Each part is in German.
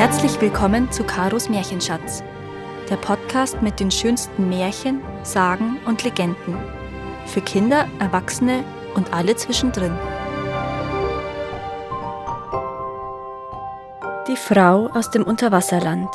Herzlich willkommen zu Karos Märchenschatz, der Podcast mit den schönsten Märchen, Sagen und Legenden. Für Kinder, Erwachsene und alle zwischendrin. Die Frau aus dem Unterwasserland.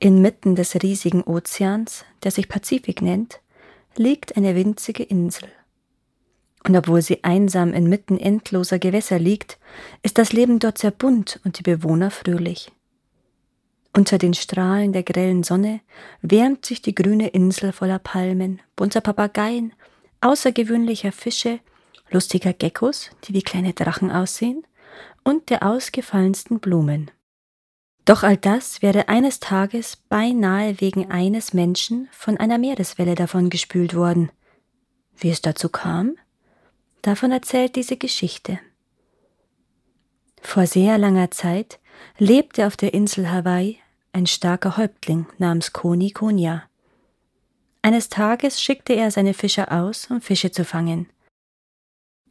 Inmitten des riesigen Ozeans, der sich Pazifik nennt, liegt eine winzige Insel. Und obwohl sie einsam inmitten endloser Gewässer liegt, ist das Leben dort sehr bunt und die Bewohner fröhlich. Unter den Strahlen der grellen Sonne wärmt sich die grüne Insel voller Palmen, bunter Papageien, außergewöhnlicher Fische, lustiger Geckos, die wie kleine Drachen aussehen, und der ausgefallensten Blumen. Doch all das wäre eines Tages beinahe wegen eines Menschen von einer Meereswelle davongespült worden. Wie es dazu kam? Davon erzählt diese Geschichte. Vor sehr langer Zeit lebte auf der Insel Hawaii ein starker Häuptling namens Koni Konya. Eines Tages schickte er seine Fischer aus, um Fische zu fangen.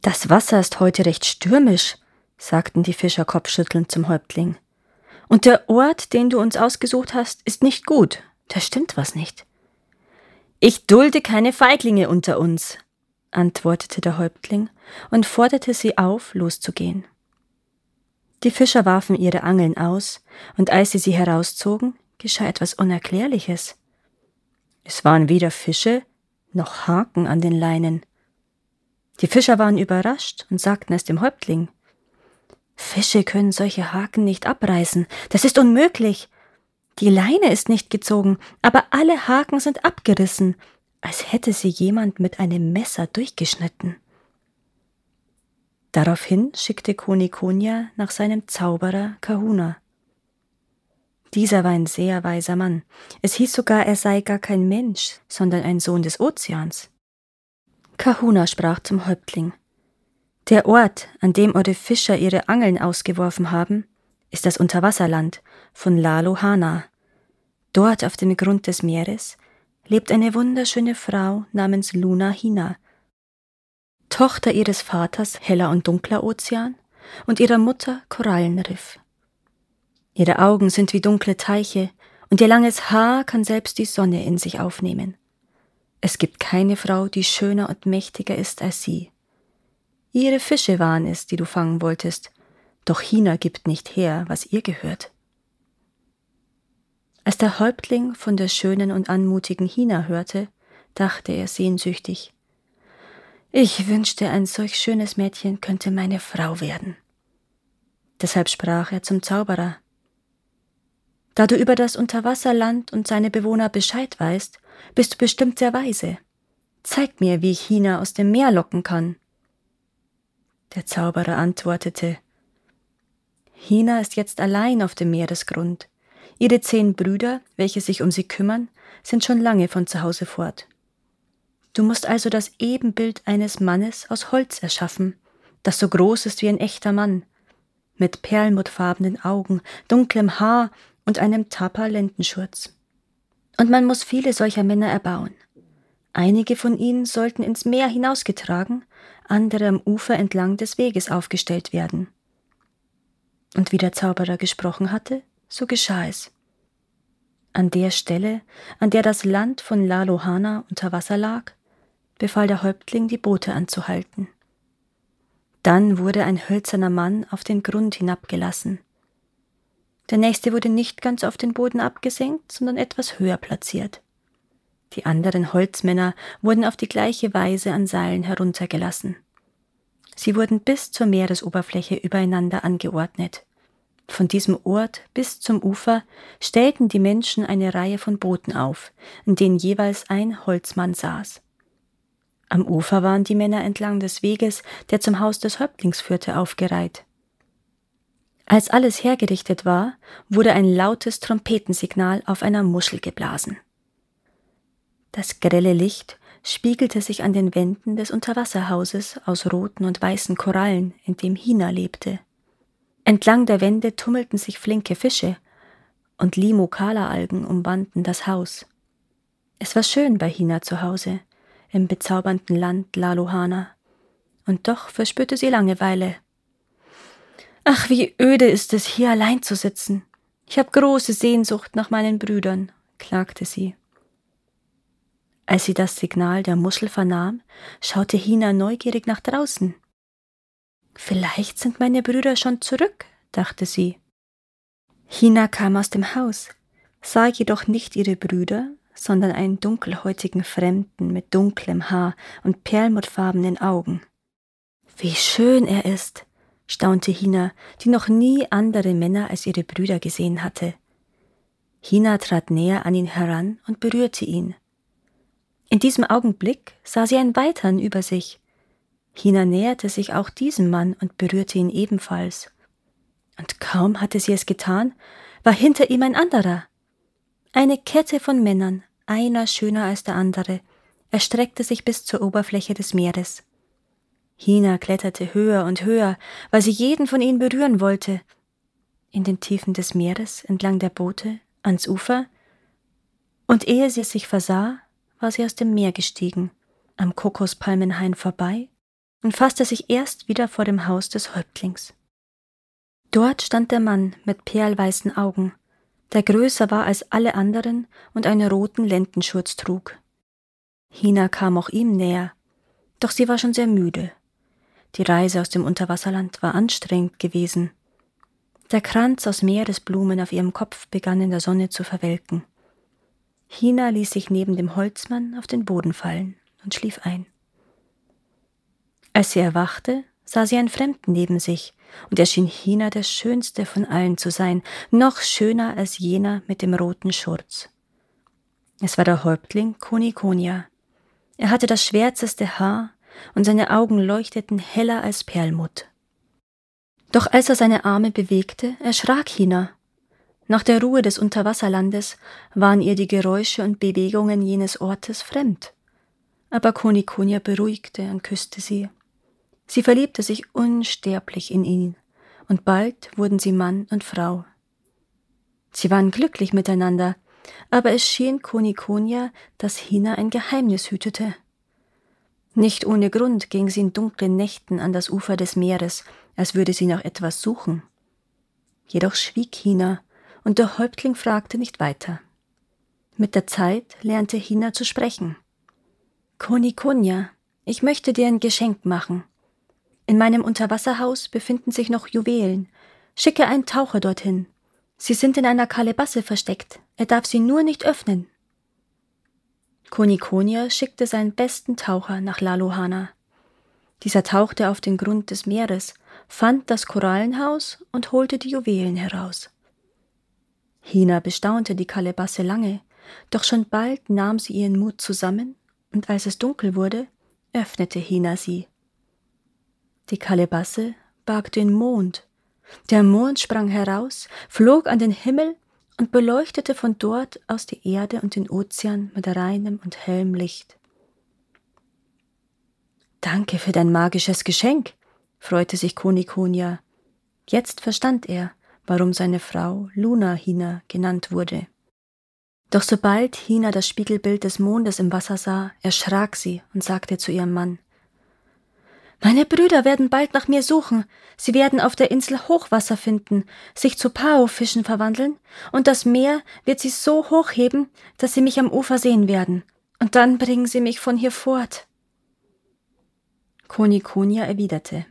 Das Wasser ist heute recht stürmisch, sagten die Fischer kopfschüttelnd zum Häuptling. Und der Ort, den du uns ausgesucht hast, ist nicht gut. Da stimmt was nicht. Ich dulde keine Feiglinge unter uns, antwortete der Häuptling und forderte sie auf, loszugehen. Die Fischer warfen ihre Angeln aus, und als sie sie herauszogen, geschah etwas Unerklärliches. Es waren weder Fische noch Haken an den Leinen. Die Fischer waren überrascht und sagten es dem Häuptling. Fische können solche Haken nicht abreißen, das ist unmöglich. Die Leine ist nicht gezogen, aber alle Haken sind abgerissen, als hätte sie jemand mit einem Messer durchgeschnitten. Daraufhin schickte Konikonia nach seinem Zauberer Kahuna. Dieser war ein sehr weiser Mann. Es hieß sogar, er sei gar kein Mensch, sondern ein Sohn des Ozeans. Kahuna sprach zum Häuptling. Der Ort, an dem eure Fischer ihre Angeln ausgeworfen haben, ist das Unterwasserland von Lalohana. Dort auf dem Grund des Meeres lebt eine wunderschöne Frau namens Luna Hina, Tochter ihres Vaters heller und dunkler Ozean und ihrer Mutter Korallenriff. Ihre Augen sind wie dunkle Teiche und ihr langes Haar kann selbst die Sonne in sich aufnehmen. Es gibt keine Frau, die schöner und mächtiger ist als sie. Ihre Fische waren es, die du fangen wolltest, doch Hina gibt nicht her, was ihr gehört. Als der Häuptling von der schönen und anmutigen Hina hörte, dachte er sehnsüchtig. Ich wünschte, ein solch schönes Mädchen könnte meine Frau werden. Deshalb sprach er zum Zauberer. Da du über das Unterwasserland und seine Bewohner Bescheid weißt, bist du bestimmt sehr weise. Zeig mir, wie ich Hina aus dem Meer locken kann. Der Zauberer antwortete Hina ist jetzt allein auf dem Meeresgrund. Ihre zehn Brüder, welche sich um sie kümmern, sind schon lange von zu Hause fort. Du musst also das Ebenbild eines Mannes aus Holz erschaffen, das so groß ist wie ein echter Mann, mit perlmuttfarbenen Augen, dunklem Haar und einem Tapa-Lendenschurz. Und man muss viele solcher Männer erbauen. Einige von ihnen sollten ins Meer hinausgetragen, andere am Ufer entlang des Weges aufgestellt werden. Und wie der Zauberer gesprochen hatte, so geschah es. An der Stelle, an der das Land von La Lohana unter Wasser lag, befahl der Häuptling, die Boote anzuhalten. Dann wurde ein hölzerner Mann auf den Grund hinabgelassen. Der nächste wurde nicht ganz auf den Boden abgesenkt, sondern etwas höher platziert. Die anderen Holzmänner wurden auf die gleiche Weise an Seilen heruntergelassen. Sie wurden bis zur Meeresoberfläche übereinander angeordnet. Von diesem Ort bis zum Ufer stellten die Menschen eine Reihe von Booten auf, in denen jeweils ein Holzmann saß. Am Ufer waren die Männer entlang des Weges, der zum Haus des Häuptlings führte, aufgereiht. Als alles hergerichtet war, wurde ein lautes Trompetensignal auf einer Muschel geblasen. Das grelle Licht spiegelte sich an den Wänden des Unterwasserhauses aus roten und weißen Korallen, in dem Hina lebte. Entlang der Wände tummelten sich flinke Fische, und Limokala-Algen umwanden das Haus. Es war schön bei Hina zu Hause, im bezaubernden Land Lalohana, und doch verspürte sie Langeweile. Ach, wie öde ist es, hier allein zu sitzen. Ich habe große Sehnsucht nach meinen Brüdern, klagte sie. Als sie das Signal der Muschel vernahm, schaute Hina neugierig nach draußen. Vielleicht sind meine Brüder schon zurück, dachte sie. Hina kam aus dem Haus, sah jedoch nicht ihre Brüder, sondern einen dunkelhäutigen Fremden mit dunklem Haar und perlmuttfarbenen Augen. Wie schön er ist, staunte Hina, die noch nie andere Männer als ihre Brüder gesehen hatte. Hina trat näher an ihn heran und berührte ihn. In diesem Augenblick sah sie einen weiteren über sich. Hina näherte sich auch diesem Mann und berührte ihn ebenfalls. Und kaum hatte sie es getan, war hinter ihm ein anderer. Eine Kette von Männern, einer schöner als der andere, erstreckte sich bis zur Oberfläche des Meeres. Hina kletterte höher und höher, weil sie jeden von ihnen berühren wollte. In den Tiefen des Meeres, entlang der Boote, ans Ufer, und ehe sie es sich versah, war sie aus dem Meer gestiegen, am Kokospalmenhain vorbei und fasste sich erst wieder vor dem Haus des Häuptlings. Dort stand der Mann mit perlweißen Augen, der größer war als alle anderen und einen roten Lendenschurz trug. Hina kam auch ihm näher, doch sie war schon sehr müde. Die Reise aus dem Unterwasserland war anstrengend gewesen. Der Kranz aus Meeresblumen auf ihrem Kopf begann in der Sonne zu verwelken. Hina ließ sich neben dem Holzmann auf den Boden fallen und schlief ein. Als sie erwachte, sah sie einen Fremden neben sich, und er schien Hina der schönste von allen zu sein, noch schöner als jener mit dem roten Schurz. Es war der Häuptling Konikonia. Er hatte das schwärzeste Haar, und seine Augen leuchteten heller als Perlmutt. Doch als er seine Arme bewegte, erschrak Hina. Nach der Ruhe des Unterwasserlandes waren ihr die Geräusche und Bewegungen jenes Ortes fremd. Aber Konikonia beruhigte und küsste sie. Sie verliebte sich unsterblich in ihn, und bald wurden sie Mann und Frau. Sie waren glücklich miteinander, aber es schien Konikonia, dass Hina ein Geheimnis hütete. Nicht ohne Grund ging sie in dunklen Nächten an das Ufer des Meeres, als würde sie nach etwas suchen. Jedoch schwieg Hina, und der Häuptling fragte nicht weiter. Mit der Zeit lernte Hina zu sprechen. Konikonia, ich möchte dir ein Geschenk machen. In meinem Unterwasserhaus befinden sich noch Juwelen. Schicke einen Taucher dorthin. Sie sind in einer Kalebasse versteckt. Er darf sie nur nicht öffnen. Konikonia schickte seinen besten Taucher nach Lalohana. Dieser tauchte auf den Grund des Meeres, fand das Korallenhaus und holte die Juwelen heraus. Hina bestaunte die Kalebasse lange, doch schon bald nahm sie ihren Mut zusammen, und als es dunkel wurde, öffnete Hina sie. Die Kalebasse barg den Mond. Der Mond sprang heraus, flog an den Himmel und beleuchtete von dort aus die Erde und den Ozean mit reinem und hellem Licht. Danke für dein magisches Geschenk, freute sich Konikonia. Jetzt verstand er, warum seine Frau Luna Hina genannt wurde. Doch sobald Hina das Spiegelbild des Mondes im Wasser sah, erschrak sie und sagte zu ihrem Mann meine Brüder werden bald nach mir suchen. Sie werden auf der Insel Hochwasser finden, sich zu Pao-Fischen verwandeln, und das Meer wird sie so hochheben, dass sie mich am Ufer sehen werden. Und dann bringen sie mich von hier fort. Konikonia erwiderte.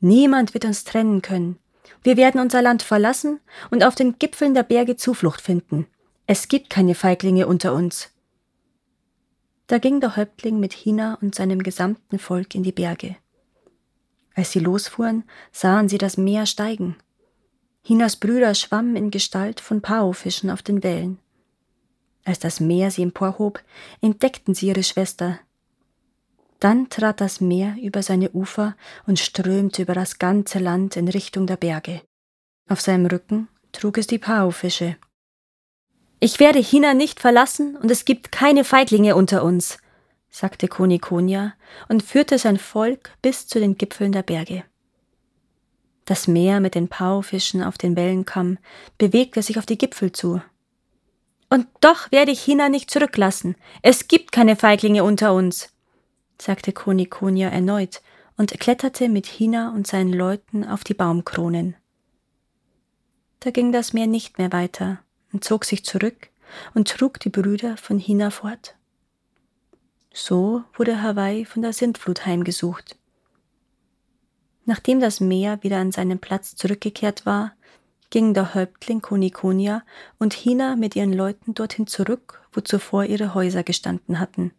Niemand wird uns trennen können. Wir werden unser Land verlassen und auf den Gipfeln der Berge Zuflucht finden. Es gibt keine Feiglinge unter uns. Da ging der Häuptling mit Hina und seinem gesamten Volk in die Berge. Als sie losfuhren, sahen sie das Meer steigen. Hinas Brüder schwammen in Gestalt von Pao-Fischen auf den Wellen. Als das Meer sie emporhob, entdeckten sie ihre Schwester. Dann trat das Meer über seine Ufer und strömte über das ganze Land in Richtung der Berge. Auf seinem Rücken trug es die Pao-Fische. Ich werde China nicht verlassen und es gibt keine Feiglinge unter uns, sagte Konikonia und führte sein Volk bis zu den Gipfeln der Berge. Das Meer mit den Paufischen auf den Wellenkamm bewegte sich auf die Gipfel zu. Und doch werde ich China nicht zurücklassen. Es gibt keine Feiglinge unter uns, sagte Konikonia erneut und kletterte mit Hina und seinen Leuten auf die Baumkronen. Da ging das Meer nicht mehr weiter und zog sich zurück und trug die Brüder von Hina fort. So wurde Hawaii von der Sintflut heimgesucht. Nachdem das Meer wieder an seinen Platz zurückgekehrt war, gingen der Häuptling Konikonia und Hina mit ihren Leuten dorthin zurück, wo zuvor ihre Häuser gestanden hatten.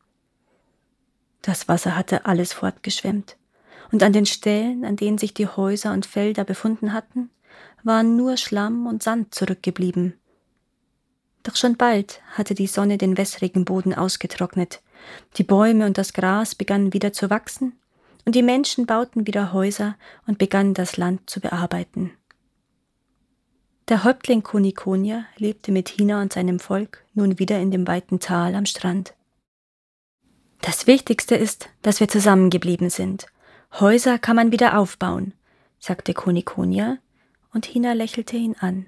Das Wasser hatte alles fortgeschwemmt, und an den Stellen, an denen sich die Häuser und Felder befunden hatten, waren nur Schlamm und Sand zurückgeblieben. Doch schon bald hatte die Sonne den wässrigen Boden ausgetrocknet, die Bäume und das Gras begannen wieder zu wachsen, und die Menschen bauten wieder Häuser und begannen das Land zu bearbeiten. Der Häuptling Konikonia lebte mit Hina und seinem Volk nun wieder in dem weiten Tal am Strand. Das Wichtigste ist, dass wir zusammengeblieben sind. Häuser kann man wieder aufbauen, sagte Konikonia, und Hina lächelte ihn an.